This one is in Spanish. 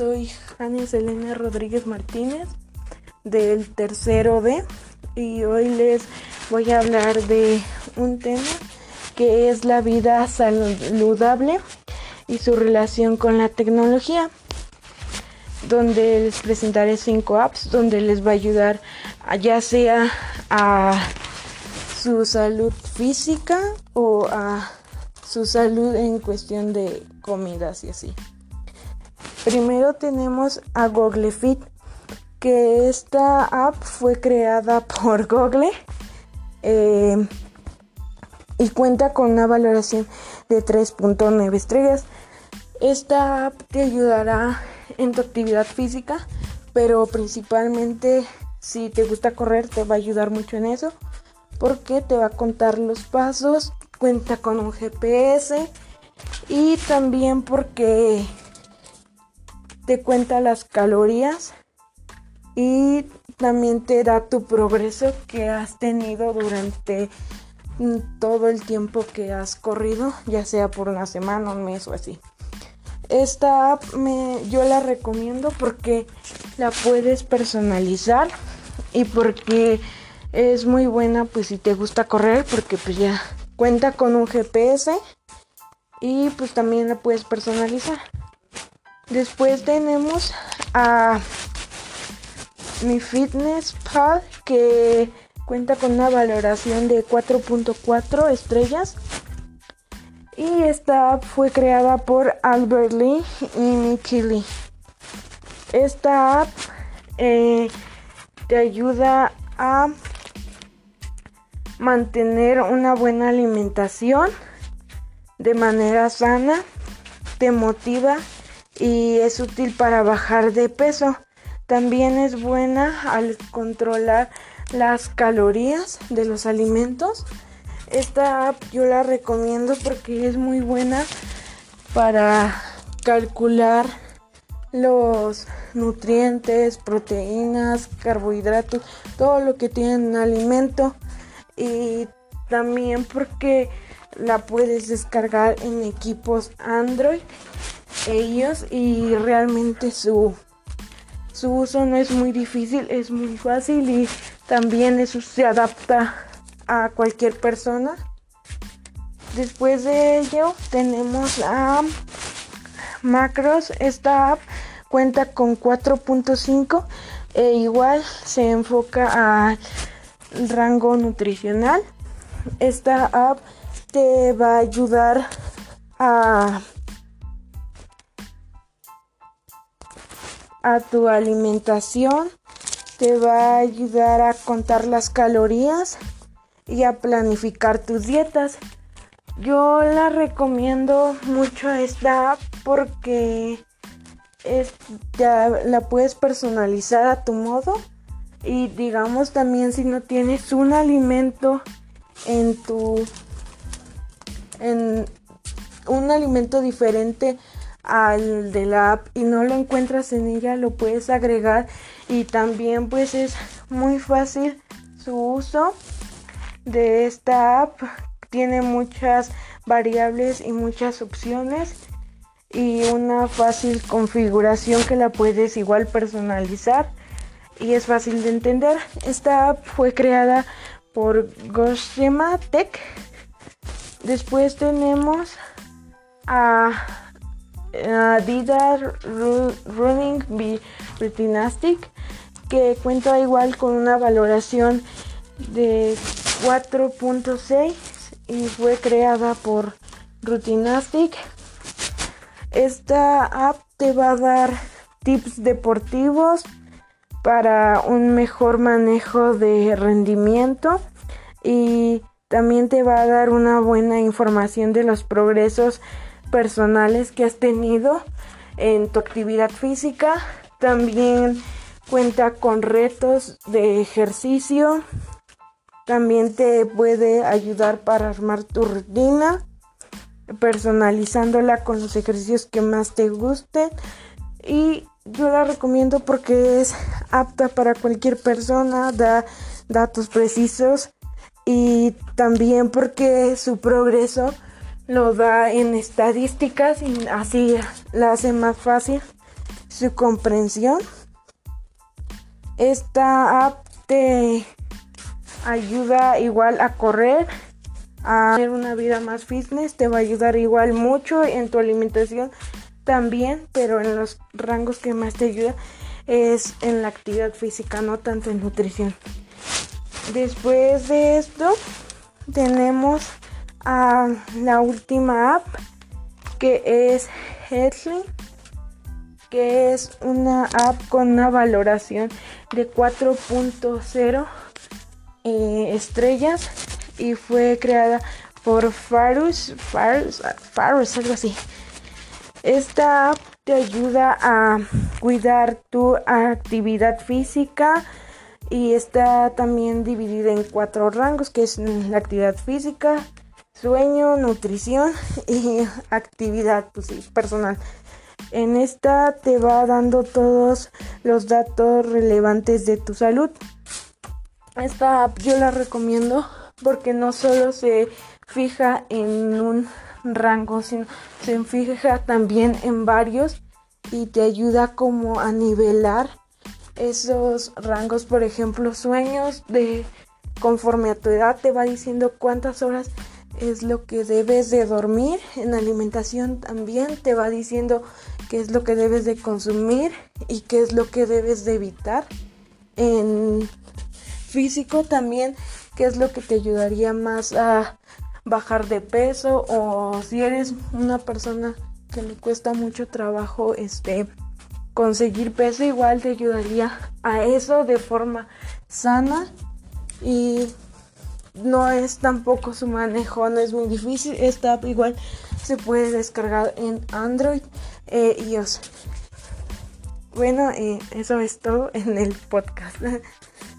soy Janis Elena Rodríguez Martínez del tercero D y hoy les voy a hablar de un tema que es la vida saludable y su relación con la tecnología donde les presentaré cinco apps donde les va a ayudar ya sea a su salud física o a su salud en cuestión de comidas y así. Primero tenemos a Google Fit, que esta app fue creada por Google eh, y cuenta con una valoración de 3.9 estrellas. Esta app te ayudará en tu actividad física, pero principalmente si te gusta correr te va a ayudar mucho en eso porque te va a contar los pasos, cuenta con un GPS y también porque te cuenta las calorías y también te da tu progreso que has tenido durante todo el tiempo que has corrido, ya sea por una semana, un mes o así. Esta app me, yo la recomiendo porque la puedes personalizar y porque es muy buena pues si te gusta correr porque pues ya cuenta con un GPS y pues también la puedes personalizar. Después tenemos a mi Fitness Pal que cuenta con una valoración de 4.4 estrellas. Y esta app fue creada por Albert Lee y Nicky Lee. Esta app eh, te ayuda a mantener una buena alimentación de manera sana, te motiva y es útil para bajar de peso. También es buena al controlar las calorías de los alimentos. Esta app yo la recomiendo porque es muy buena para calcular los nutrientes, proteínas, carbohidratos, todo lo que tiene un alimento y también porque la puedes descargar en equipos Android ellos y realmente su su uso no es muy difícil, es muy fácil y también eso se adapta a cualquier persona. Después de ello tenemos a Macros. Esta app cuenta con 4.5 e igual se enfoca al rango nutricional. Esta app te va a ayudar a, a tu alimentación, te va a ayudar a contar las calorías y a planificar tus dietas. Yo la recomiendo mucho esta porque es, ya la puedes personalizar a tu modo y digamos también si no tienes un alimento en tu en un alimento diferente al de la app y no lo encuentras en ella, lo puedes agregar y también pues es muy fácil su uso de esta app. Tiene muchas variables y muchas opciones y una fácil configuración que la puedes igual personalizar y es fácil de entender. Esta app fue creada por Goshima Tech Después tenemos a, Adidas Running Retinastic que cuenta igual con una valoración de 4.6 y fue creada por Rutinastic. Esta app te va a dar tips deportivos para un mejor manejo de rendimiento y también te va a dar una buena información de los progresos personales que has tenido en tu actividad física. También cuenta con retos de ejercicio. También te puede ayudar para armar tu rutina, personalizándola con los ejercicios que más te gusten. Y yo la recomiendo porque es apta para cualquier persona, da datos precisos y también porque su progreso lo da en estadísticas y así la hace más fácil su comprensión. Esta app te ayuda igual a correr, a tener una vida más fitness, te va a ayudar igual mucho en tu alimentación también, pero en los rangos que más te ayuda es en la actividad física, no tanto en nutrición. Después de esto tenemos a la última app que es Headley, que es una app con una valoración de 4.0 eh, estrellas y fue creada por Farus, Farus, Farus, algo así. Esta app te ayuda a cuidar tu actividad física y está también dividida en cuatro rangos que es la actividad física, sueño, nutrición y actividad pues, personal. En esta te va dando todos los datos relevantes de tu salud. Esta app yo la recomiendo porque no solo se fija en un rango, sino se fija también en varios y te ayuda como a nivelar esos rangos, por ejemplo, sueños de conforme a tu edad te va diciendo cuántas horas es lo que debes de dormir, en alimentación también te va diciendo qué es lo que debes de consumir y qué es lo que debes de evitar. En físico también, qué es lo que te ayudaría más a bajar de peso o si eres una persona que le cuesta mucho trabajo este conseguir peso igual te ayudaría a eso de forma sana y no es tampoco su manejo, no es muy difícil. Esta app igual se puede descargar en Android e iOS. Bueno, eh, eso es todo en el podcast.